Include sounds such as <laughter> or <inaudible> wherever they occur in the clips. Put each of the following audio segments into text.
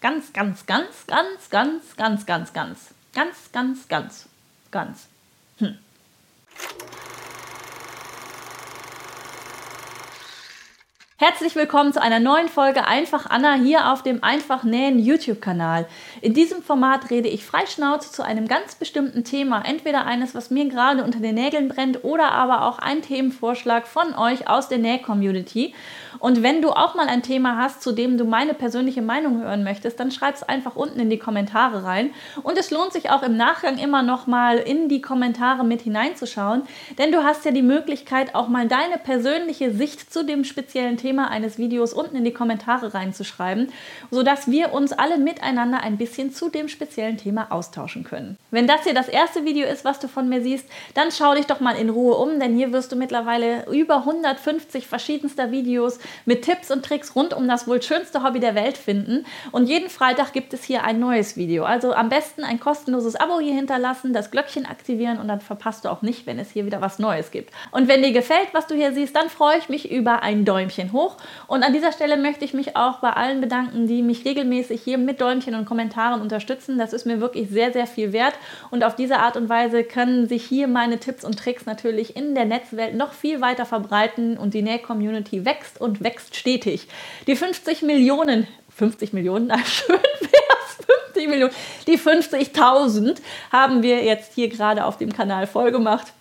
Ganz, ganz, ganz, ganz, ganz, ganz, ganz, ganz, ganz, ganz, ganz, ganz. Hm. Herzlich willkommen zu einer neuen Folge Einfach Anna hier auf dem Einfach Nähen YouTube-Kanal. In diesem Format rede ich freischnauze zu einem ganz bestimmten Thema, entweder eines, was mir gerade unter den Nägeln brennt oder aber auch ein Themenvorschlag von euch aus der Näh-Community. Und wenn du auch mal ein Thema hast, zu dem du meine persönliche Meinung hören möchtest, dann schreib es einfach unten in die Kommentare rein. Und es lohnt sich auch im Nachgang immer noch mal in die Kommentare mit hineinzuschauen, denn du hast ja die Möglichkeit, auch mal deine persönliche Sicht zu dem speziellen Thema Thema eines Videos unten in die Kommentare reinzuschreiben, sodass wir uns alle miteinander ein bisschen zu dem speziellen Thema austauschen können. Wenn das hier das erste Video ist, was du von mir siehst, dann schau dich doch mal in Ruhe um, denn hier wirst du mittlerweile über 150 verschiedenster Videos mit Tipps und Tricks rund um das wohl schönste Hobby der Welt finden. Und jeden Freitag gibt es hier ein neues Video. Also am besten ein kostenloses Abo hier hinterlassen, das Glöckchen aktivieren und dann verpasst du auch nicht, wenn es hier wieder was Neues gibt. Und wenn dir gefällt, was du hier siehst, dann freue ich mich über ein Däumchen hoch hoch. Und an dieser Stelle möchte ich mich auch bei allen bedanken, die mich regelmäßig hier mit Däumchen und Kommentaren unterstützen. Das ist mir wirklich sehr, sehr viel wert. Und auf diese Art und Weise können sich hier meine Tipps und Tricks natürlich in der Netzwelt noch viel weiter verbreiten und die Näh-Community wächst und wächst stetig. Die 50 Millionen 50 Millionen, na schön wär's, 50 Millionen, die 50.000 haben wir jetzt hier gerade auf dem Kanal vollgemacht.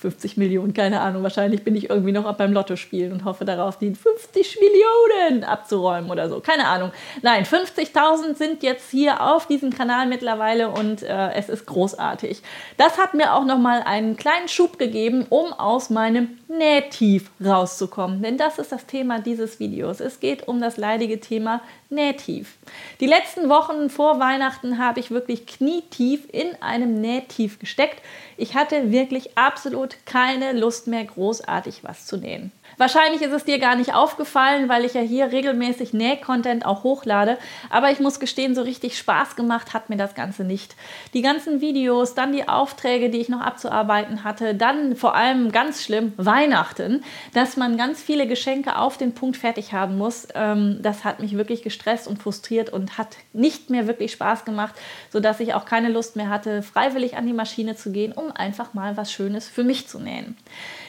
50 Millionen, keine Ahnung. Wahrscheinlich bin ich irgendwie noch beim Lotto spielen und hoffe darauf, die 50 Millionen abzuräumen oder so. Keine Ahnung. Nein, 50.000 sind jetzt hier auf diesem Kanal mittlerweile und äh, es ist großartig. Das hat mir auch nochmal einen kleinen Schub gegeben, um aus meinem Nähtief rauszukommen. Denn das ist das Thema dieses Videos. Es geht um das leidige Thema Nähtief. Die letzten Wochen vor Weihnachten habe ich wirklich knietief in einem Nähtief gesteckt. Ich hatte wirklich absolut keine Lust mehr, großartig was zu nähen. Wahrscheinlich ist es dir gar nicht aufgefallen, weil ich ja hier regelmäßig Näh-Content auch hochlade. Aber ich muss gestehen, so richtig Spaß gemacht hat mir das Ganze nicht. Die ganzen Videos, dann die Aufträge, die ich noch abzuarbeiten hatte, dann vor allem ganz schlimm Weihnachten, dass man ganz viele Geschenke auf den Punkt fertig haben muss. Ähm, das hat mich wirklich gestresst und frustriert und hat nicht mehr wirklich Spaß gemacht, sodass ich auch keine Lust mehr hatte, freiwillig an die Maschine zu gehen, um einfach mal was Schönes für mich zu nähen.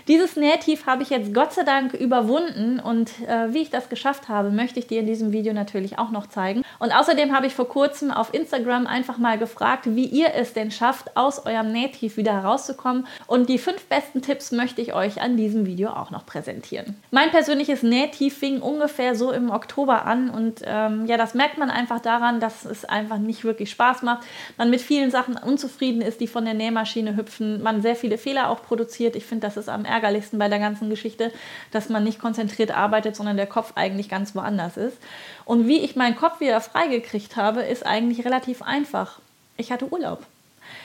Dieses Nähtief habe ich jetzt Gott sei Dank überwunden und äh, wie ich das geschafft habe, möchte ich dir in diesem Video natürlich auch noch zeigen. Und außerdem habe ich vor kurzem auf Instagram einfach mal gefragt, wie ihr es denn schafft, aus eurem Nähtief wieder herauszukommen. Und die fünf besten Tipps möchte ich euch an diesem Video auch noch präsentieren. Mein persönliches Nähtief fing ungefähr so im Oktober an und ähm, ja, das merkt man einfach daran, dass es einfach nicht wirklich Spaß macht. Man mit vielen Sachen unzufrieden ist, die von der Nähmaschine hüpfen, man sehr viele Fehler auch produziert. Ich finde, das ist am ärgerlichsten Ärgerlichsten bei der ganzen Geschichte, dass man nicht konzentriert arbeitet, sondern der Kopf eigentlich ganz woanders ist. Und wie ich meinen Kopf wieder freigekriegt habe, ist eigentlich relativ einfach. Ich hatte Urlaub.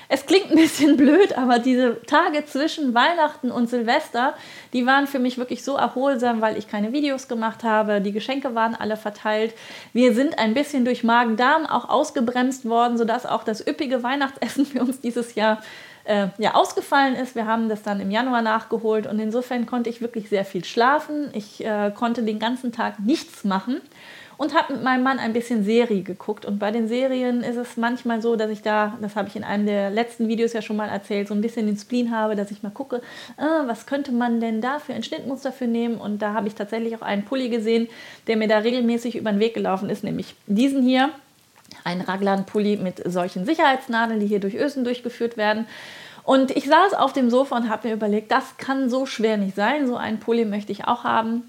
Es klingt ein bisschen <laughs> blöd, aber diese Tage zwischen Weihnachten und Silvester, die waren für mich wirklich so erholsam, weil ich keine Videos gemacht habe. Die Geschenke waren alle verteilt. Wir sind ein bisschen durch Magen-Darm auch ausgebremst worden, sodass auch das üppige Weihnachtsessen <laughs> für uns dieses Jahr äh, ja, ausgefallen ist. Wir haben das dann im Januar nachgeholt und insofern konnte ich wirklich sehr viel schlafen. Ich äh, konnte den ganzen Tag nichts machen und habe mit meinem Mann ein bisschen Serie geguckt. Und bei den Serien ist es manchmal so, dass ich da, das habe ich in einem der letzten Videos ja schon mal erzählt, so ein bisschen den Spleen habe, dass ich mal gucke, äh, was könnte man denn da für ein Schnittmuster für nehmen. Und da habe ich tatsächlich auch einen Pulli gesehen, der mir da regelmäßig über den Weg gelaufen ist, nämlich diesen hier ein Raglan-Pulli mit solchen Sicherheitsnadeln, die hier durch Ösen durchgeführt werden. Und ich saß auf dem Sofa und habe mir überlegt, das kann so schwer nicht sein. So einen Pulli möchte ich auch haben.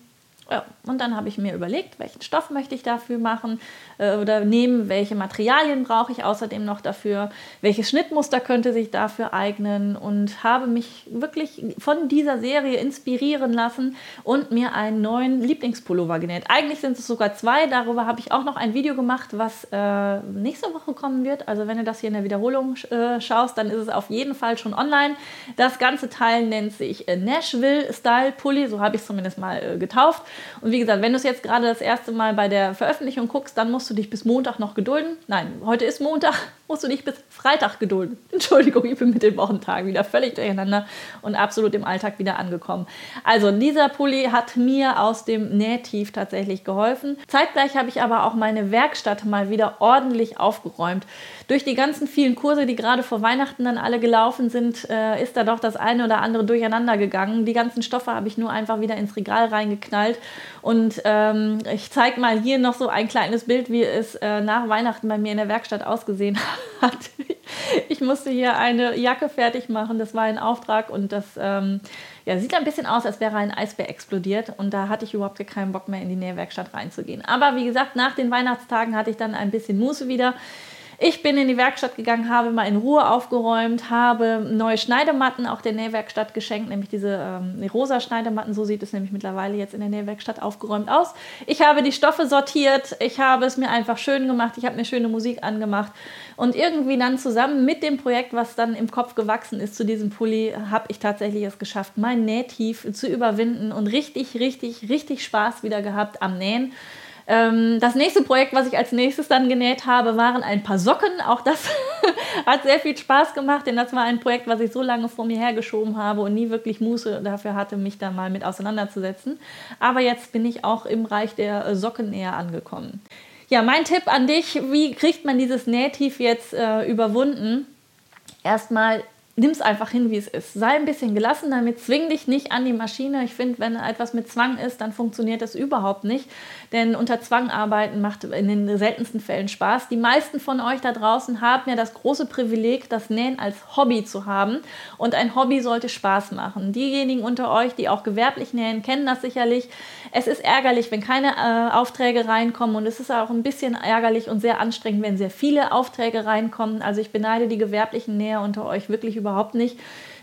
Ja, und dann habe ich mir überlegt, welchen Stoff möchte ich dafür machen äh, oder nehmen, welche Materialien brauche ich außerdem noch dafür, welches Schnittmuster könnte sich dafür eignen und habe mich wirklich von dieser Serie inspirieren lassen und mir einen neuen Lieblingspullover genäht. Eigentlich sind es sogar zwei, darüber habe ich auch noch ein Video gemacht, was äh, nächste Woche kommen wird. Also wenn du das hier in der Wiederholung äh, schaust, dann ist es auf jeden Fall schon online. Das ganze Teil nennt sich äh, Nashville Style Pulli, so habe ich es zumindest mal äh, getauft. Und wie gesagt, wenn du es jetzt gerade das erste Mal bei der Veröffentlichung guckst, dann musst du dich bis Montag noch gedulden. Nein, heute ist Montag. Musst du dich bis Freitag gedulden. <laughs> Entschuldigung, ich bin mit den Wochentagen wieder völlig durcheinander und absolut im Alltag wieder angekommen. Also dieser Pulli hat mir aus dem Nähtief tatsächlich geholfen. Zeitgleich habe ich aber auch meine Werkstatt mal wieder ordentlich aufgeräumt. Durch die ganzen vielen Kurse, die gerade vor Weihnachten dann alle gelaufen sind, äh, ist da doch das eine oder andere durcheinander gegangen. Die ganzen Stoffe habe ich nur einfach wieder ins Regal reingeknallt. Und ähm, ich zeige mal hier noch so ein kleines Bild, wie es äh, nach Weihnachten bei mir in der Werkstatt ausgesehen <laughs> hat. Ich musste hier eine Jacke fertig machen. Das war ein Auftrag und das ähm, ja, sieht ein bisschen aus, als wäre ein Eisbär explodiert. Und da hatte ich überhaupt keinen Bock mehr in die Nähwerkstatt reinzugehen. Aber wie gesagt, nach den Weihnachtstagen hatte ich dann ein bisschen Muße wieder. Ich bin in die Werkstatt gegangen, habe mal in Ruhe aufgeräumt, habe neue Schneidematten auch der Nähwerkstatt geschenkt, nämlich diese ähm, rosa Schneidematten. So sieht es nämlich mittlerweile jetzt in der Nähwerkstatt aufgeräumt aus. Ich habe die Stoffe sortiert, ich habe es mir einfach schön gemacht, ich habe mir schöne Musik angemacht und irgendwie dann zusammen mit dem Projekt, was dann im Kopf gewachsen ist zu diesem Pulli, habe ich tatsächlich es geschafft, mein Nähtief zu überwinden und richtig, richtig, richtig Spaß wieder gehabt am Nähen. Ähm, das nächste Projekt, was ich als nächstes dann genäht habe, waren ein paar Socken. Auch das <laughs> hat sehr viel Spaß gemacht, denn das war ein Projekt, was ich so lange vor mir hergeschoben habe und nie wirklich Muße dafür hatte, mich da mal mit auseinanderzusetzen. Aber jetzt bin ich auch im Reich der Socken näher angekommen. Ja, mein Tipp an dich, wie kriegt man dieses Nähtief jetzt äh, überwunden? Erstmal nimm es einfach hin, wie es ist. Sei ein bisschen gelassen damit, zwing dich nicht an die Maschine. Ich finde, wenn etwas mit Zwang ist, dann funktioniert das überhaupt nicht. Denn unter Zwang arbeiten macht in den seltensten Fällen Spaß. Die meisten von euch da draußen haben ja das große Privileg, das Nähen als Hobby zu haben. Und ein Hobby sollte Spaß machen. Diejenigen unter euch, die auch gewerblich nähen, kennen das sicherlich. Es ist ärgerlich, wenn keine äh, Aufträge reinkommen. Und es ist auch ein bisschen ärgerlich und sehr anstrengend, wenn sehr viele Aufträge reinkommen. Also ich beneide die gewerblichen Näher unter euch wirklich über überhaupt nicht.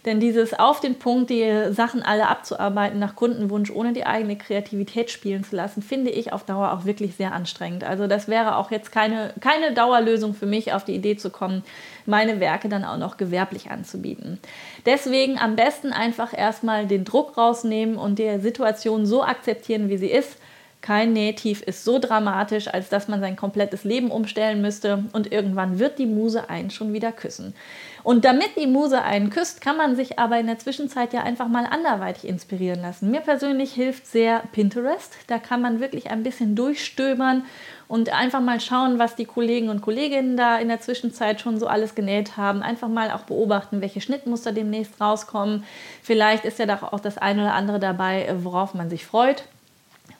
Denn dieses auf den Punkt, die Sachen alle abzuarbeiten nach Kundenwunsch, ohne die eigene Kreativität spielen zu lassen, finde ich auf Dauer auch wirklich sehr anstrengend. Also das wäre auch jetzt keine, keine Dauerlösung für mich, auf die Idee zu kommen, meine Werke dann auch noch gewerblich anzubieten. Deswegen am besten einfach erstmal den Druck rausnehmen und die Situation so akzeptieren, wie sie ist kein Nähtief ist so dramatisch, als dass man sein komplettes Leben umstellen müsste und irgendwann wird die Muse einen schon wieder küssen. Und damit die Muse einen küsst, kann man sich aber in der Zwischenzeit ja einfach mal anderweitig inspirieren lassen. Mir persönlich hilft sehr Pinterest. Da kann man wirklich ein bisschen durchstöbern und einfach mal schauen, was die Kollegen und Kolleginnen da in der Zwischenzeit schon so alles genäht haben. Einfach mal auch beobachten, welche Schnittmuster demnächst rauskommen. Vielleicht ist ja doch auch das eine oder andere dabei, worauf man sich freut.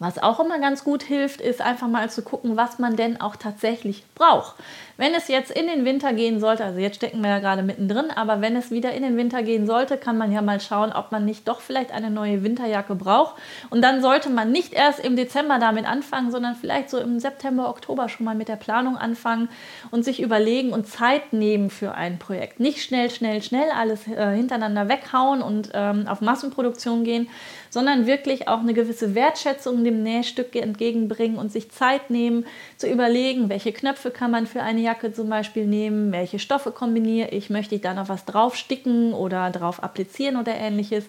Was auch immer ganz gut hilft, ist einfach mal zu gucken, was man denn auch tatsächlich braucht. Wenn es jetzt in den Winter gehen sollte, also jetzt stecken wir ja gerade mittendrin, aber wenn es wieder in den Winter gehen sollte, kann man ja mal schauen, ob man nicht doch vielleicht eine neue Winterjacke braucht. Und dann sollte man nicht erst im Dezember damit anfangen, sondern vielleicht so im September, Oktober schon mal mit der Planung anfangen und sich überlegen und Zeit nehmen für ein Projekt. Nicht schnell, schnell, schnell alles äh, hintereinander weghauen und ähm, auf Massenproduktion gehen, sondern wirklich auch eine gewisse Wertschätzung dem Nähstück entgegenbringen und sich Zeit nehmen, zu überlegen, welche Knöpfe kann man für eine Jacke zum Beispiel nehmen, welche Stoffe kombiniere ich, möchte ich da noch was drauf sticken oder drauf applizieren oder ähnliches.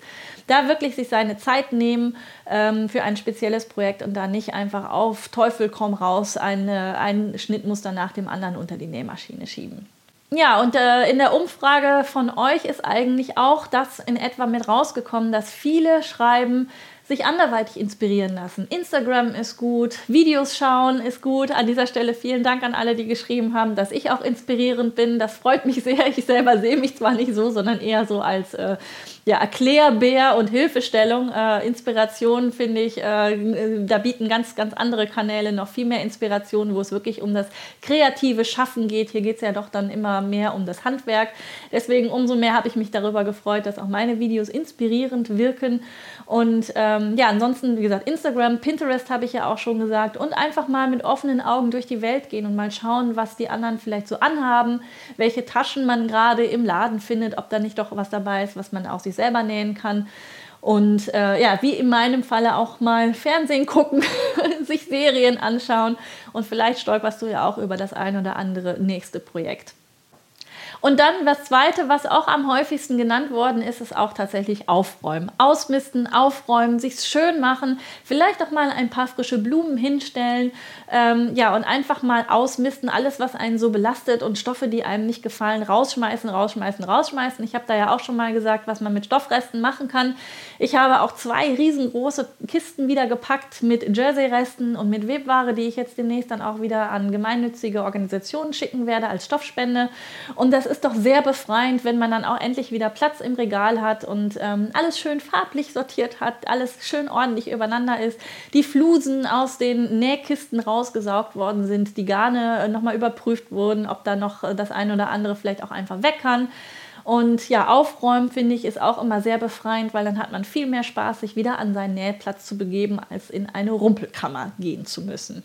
Da wirklich sich seine Zeit nehmen ähm, für ein spezielles Projekt und da nicht einfach auf Teufel komm raus eine, ein Schnittmuster nach dem anderen unter die Nähmaschine schieben. Ja, und äh, in der Umfrage von euch ist eigentlich auch das in etwa mit rausgekommen, dass viele schreiben, sich anderweitig inspirieren lassen. Instagram ist gut, Videos schauen ist gut. An dieser Stelle vielen Dank an alle, die geschrieben haben, dass ich auch inspirierend bin. Das freut mich sehr. <laughs> Ich selber sehe mich zwar nicht so, sondern eher so als äh, ja, Erklärbär und Hilfestellung. Äh, Inspiration finde ich, äh, da bieten ganz, ganz andere Kanäle noch viel mehr Inspiration, wo es wirklich um das kreative Schaffen geht. Hier geht es ja doch dann immer mehr um das Handwerk. Deswegen umso mehr habe ich mich darüber gefreut, dass auch meine Videos inspirierend wirken. Und ähm, ja, ansonsten, wie gesagt, Instagram, Pinterest habe ich ja auch schon gesagt. Und einfach mal mit offenen Augen durch die Welt gehen und mal schauen, was die anderen vielleicht so anhaben, welche Taschen man gerade im Laden findet, ob da nicht doch was dabei ist, was man auch sich selber nähen kann. Und äh, ja, wie in meinem Falle auch mal Fernsehen gucken, <laughs> sich Serien anschauen und vielleicht stolperst du ja auch über das ein oder andere nächste Projekt. Und dann das Zweite, was auch am häufigsten genannt worden ist, ist auch tatsächlich Aufräumen. Ausmisten, aufräumen, sich schön machen, vielleicht auch mal ein paar frische Blumen hinstellen. Ähm, ja, und einfach mal ausmisten, alles, was einen so belastet und Stoffe, die einem nicht gefallen, rausschmeißen, rausschmeißen, rausschmeißen. Ich habe da ja auch schon mal gesagt, was man mit Stoffresten machen kann. Ich habe auch zwei riesengroße Kisten wieder gepackt mit Jersey-Resten und mit Webware, die ich jetzt demnächst dann auch wieder an gemeinnützige Organisationen schicken werde als Stoffspende. Und das doch sehr befreiend, wenn man dann auch endlich wieder Platz im Regal hat und ähm, alles schön farblich sortiert hat, alles schön ordentlich übereinander ist, die Flusen aus den Nähkisten rausgesaugt worden sind, die Garne äh, nochmal überprüft wurden, ob da noch äh, das eine oder andere vielleicht auch einfach weg kann. Und ja, aufräumen finde ich ist auch immer sehr befreiend, weil dann hat man viel mehr Spaß, sich wieder an seinen Nähplatz zu begeben, als in eine Rumpelkammer gehen zu müssen.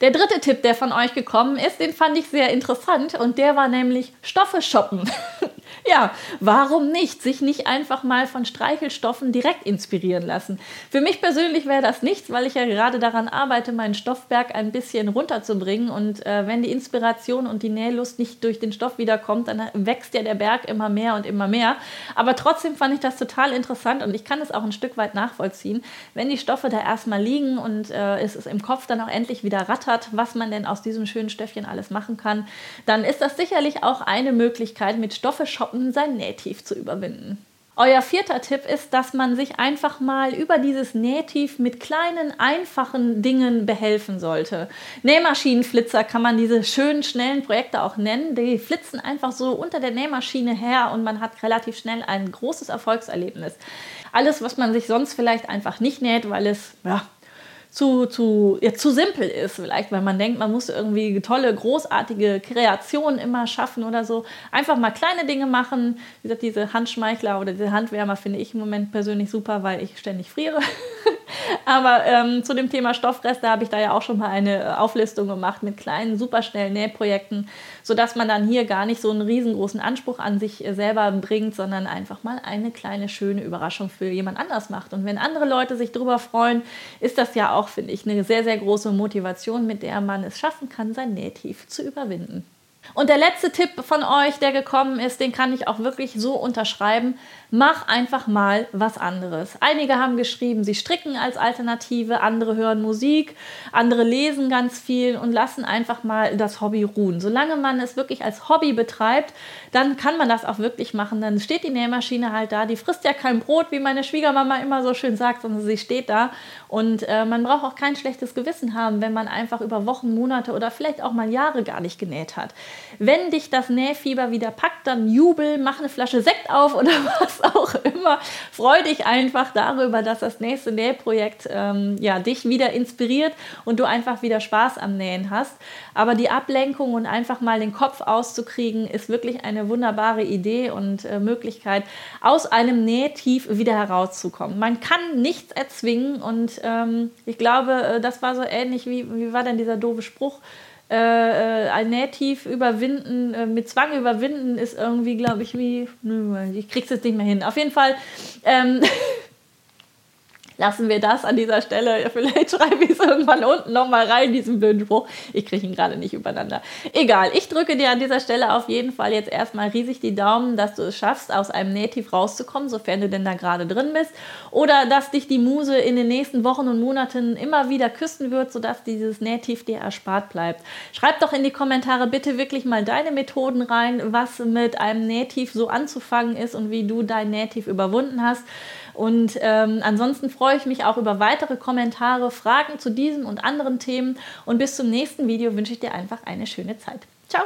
Der dritte Tipp, der von euch gekommen ist, den fand ich sehr interessant und der war nämlich Stoffe shoppen. <laughs> <laughs> ja, warum nicht? Sich nicht einfach mal von Streichelstoffen direkt inspirieren lassen. Für mich persönlich wäre das nichts, weil ich ja gerade daran arbeite, meinen Stoffberg ein bisschen runterzubringen und äh, wenn die Inspiration und die Nählust nicht durch den Stoff wiederkommt, dann wächst ja der Berg immer mehr und immer mehr. Aber trotzdem fand ich das total interessant und ich kann es auch ein Stück weit nachvollziehen, wenn die Stoffe da erstmal liegen und äh, es ist im Kopf dann auch endlich wieder rattert was man denn aus diesem schönen Stöffchen alles machen kann, dann ist das sicherlich auch eine Möglichkeit, mit Stoffe shoppen sein Nähtief zu überwinden. Euer vierter Tipp ist, dass man sich einfach mal über dieses Nähtief mit kleinen, einfachen Dingen behelfen sollte. Nähmaschinenflitzer kann man diese schönen, schnellen Projekte auch nennen. Die flitzen einfach so unter der Nähmaschine her und man hat relativ schnell ein großes Erfolgserlebnis. Alles, was man sich sonst vielleicht einfach nicht näht, weil es ja, zu, zu, ja, zu simpel ist, vielleicht, weil man denkt, man muss irgendwie tolle, großartige Kreationen immer schaffen oder so. Einfach mal kleine Dinge machen. Wie gesagt, diese Handschmeichler oder diese Handwärmer finde ich im Moment persönlich super, weil ich ständig friere. <laughs> Aber ähm, zu dem Thema Stoffreste habe ich da ja auch schon mal eine Auflistung gemacht mit kleinen, superschnellen Nähprojekten, sodass man dann hier gar nicht so einen riesengroßen Anspruch an sich selber bringt, sondern einfach mal eine kleine, schöne Überraschung für jemand anders macht. Und wenn andere Leute sich darüber freuen, ist das ja auch, finde ich, eine sehr, sehr große Motivation, mit der man es schaffen kann, sein Nähtief zu überwinden. Und der letzte Tipp von euch, der gekommen ist, den kann ich auch wirklich so unterschreiben. Mach einfach mal was anderes. Einige haben geschrieben, sie stricken als Alternative, andere hören Musik, andere lesen ganz viel und lassen einfach mal das Hobby ruhen. Solange man es wirklich als Hobby betreibt, dann kann man das auch wirklich machen. Dann steht die Nähmaschine halt da, die frisst ja kein Brot, wie meine Schwiegermama immer so schön sagt, sondern sie steht da. Und äh, man braucht auch kein schlechtes Gewissen haben, wenn man einfach über Wochen, Monate oder vielleicht auch mal Jahre gar nicht genäht hat. Wenn dich das Nähfieber wieder packt, dann jubel, mach eine Flasche Sekt auf oder <laughs> was auch immer. Freu dich einfach darüber, dass das nächste Nähprojekt ähm, ja, dich wieder inspiriert und du einfach wieder Spaß am Nähen hast. Aber die Ablenkung und einfach mal den Kopf auszukriegen, ist wirklich eine wunderbare Idee und äh, Möglichkeit, aus einem Nähtief wieder herauszukommen. Man kann nichts erzwingen und ähm, ich glaube, äh, das war so ähnlich wie, wie war denn dieser doofe Spruch? Äh, äh, Nähtief überwinden, äh, mit Zwang überwinden, ist irgendwie, glaube ich, wie. Ich krieg's jetzt nicht mehr hin. Auf jeden Fall. Ähm, <laughs> lassen wir das an dieser Stelle. <laughs> Vielleicht schreibe ich es irgendwann unten nochmal rein, diesen blöden Spruch. Ich kriege ihn gerade nicht übereinander. Egal, ich drücke dir an dieser Stelle auf jeden Fall jetzt erstmal riesig die Daumen, dass du es schaffst, aus einem Native rauszukommen, sofern du denn da gerade drin bist. Oder dass dich die Muse in den nächsten Wochen und Monaten immer wieder küssen wird, sodass dieses Native dir erspart bleibt. Schreib doch in die Kommentare bitte wirklich mal deine Methoden rein, was mit einem Native so anzufangen ist und wie du dein Native überwunden hast. Und ähm, ansonsten freue ich mich auch über weitere Kommentare, Fragen zu diesem und anderen Themen. Und bis zum nächsten Video wünsche ich dir einfach eine schöne Zeit. Ciao!